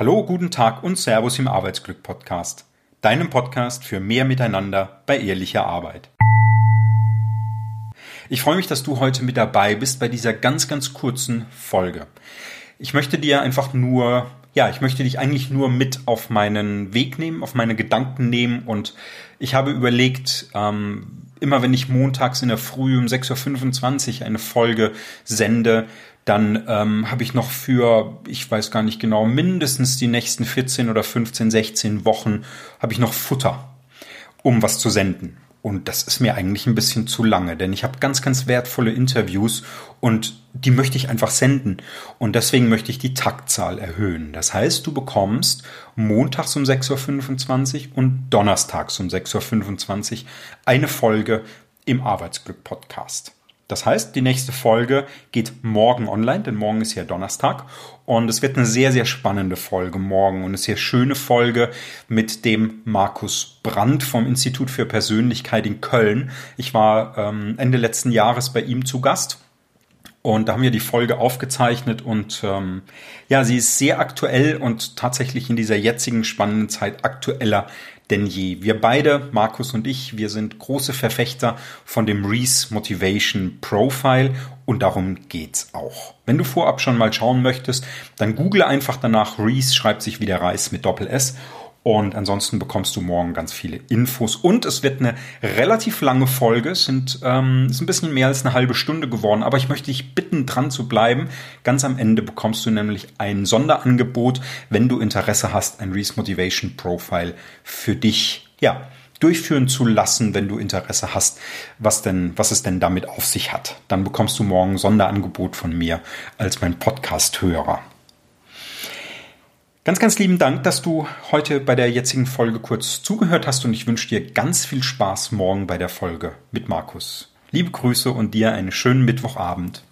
Hallo, guten Tag und Servus im Arbeitsglück Podcast. Deinem Podcast für mehr Miteinander bei ehrlicher Arbeit. Ich freue mich, dass du heute mit dabei bist bei dieser ganz, ganz kurzen Folge. Ich möchte dir einfach nur, ja, ich möchte dich eigentlich nur mit auf meinen Weg nehmen, auf meine Gedanken nehmen und ich habe überlegt, ähm, immer wenn ich montags in der Früh um 6.25 Uhr eine Folge sende, dann ähm, habe ich noch für, ich weiß gar nicht genau, mindestens die nächsten 14 oder 15, 16 Wochen habe ich noch Futter, um was zu senden. Und das ist mir eigentlich ein bisschen zu lange, denn ich habe ganz, ganz wertvolle Interviews und die möchte ich einfach senden. Und deswegen möchte ich die Taktzahl erhöhen. Das heißt, du bekommst montags um 6.25 Uhr und donnerstags um 6.25 Uhr eine Folge im Arbeitsglück Podcast. Das heißt, die nächste Folge geht morgen online, denn morgen ist ja Donnerstag. Und es wird eine sehr, sehr spannende Folge morgen und eine sehr schöne Folge mit dem Markus Brandt vom Institut für Persönlichkeit in Köln. Ich war ähm, Ende letzten Jahres bei ihm zu Gast. Und da haben wir die Folge aufgezeichnet und ähm, ja, sie ist sehr aktuell und tatsächlich in dieser jetzigen spannenden Zeit aktueller denn je. Wir beide, Markus und ich, wir sind große Verfechter von dem Reese Motivation Profile und darum geht's auch. Wenn du vorab schon mal schauen möchtest, dann google einfach danach Reese, schreibt sich wie der Reis mit Doppel S und ansonsten bekommst du morgen ganz viele Infos. Und es wird eine relativ lange Folge. Es sind, ähm, ist ein bisschen mehr als eine halbe Stunde geworden. Aber ich möchte dich bitten, dran zu bleiben. Ganz am Ende bekommst du nämlich ein Sonderangebot, wenn du Interesse hast, ein Reese Motivation Profile für dich, ja, durchführen zu lassen, wenn du Interesse hast, was denn, was es denn damit auf sich hat. Dann bekommst du morgen ein Sonderangebot von mir als mein Podcast-Hörer. Ganz, ganz lieben Dank, dass du heute bei der jetzigen Folge kurz zugehört hast und ich wünsche dir ganz viel Spaß morgen bei der Folge mit Markus. Liebe Grüße und dir einen schönen Mittwochabend.